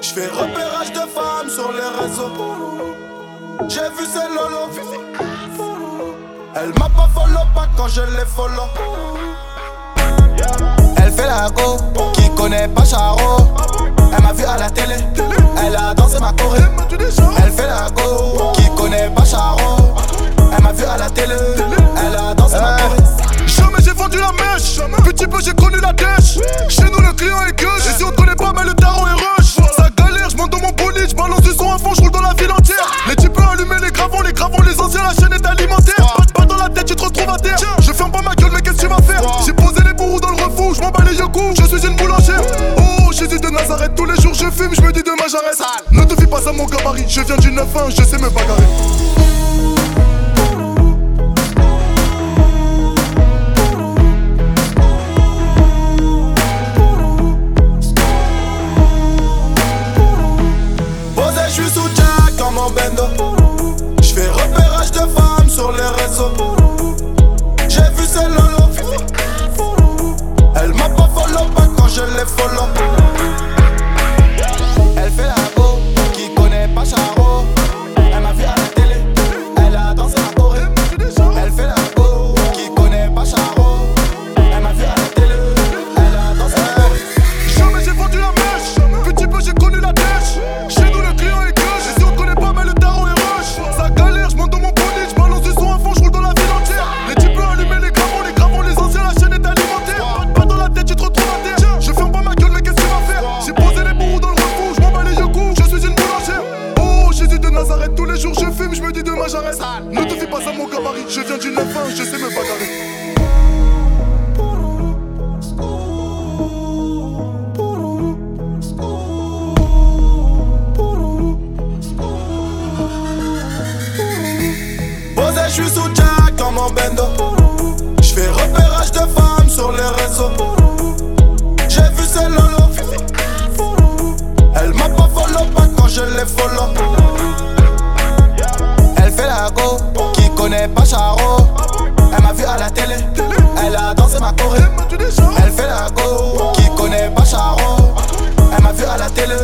Je fais repérage de femmes sur les réseaux. J'ai vu ces lolo. Elle m'a pas follow pas quand je les follow. Elle fait la go, qui connaît pas Charo. Elle m'a vu à la télé, elle a dansé ma choré. Elle fait la go, qui connaît pas Charo. Elle m'a vu à la télé, elle a dansé ma choré. Jamais j'ai vendu la mèche, petit peu j'ai connu la dèche. Je suis une boulangère. Oh, Jésus de Nazareth, tous les jours je fume, j'me dis demain j'arrête. Ne te fie pas à mon gabarit, je viens du 9-1, je sais me bagarrer. J'arrête. Ne te fie pas à mon gabarit, je viens du 9-1, je sais me bagarrer. Je suis sous Jack dans mon bendo. est. Elle m'a vu à la télé, elle a dansé ma choré. Elle fait la go, qui connaît Pascharo? Elle m'a vu à la télé.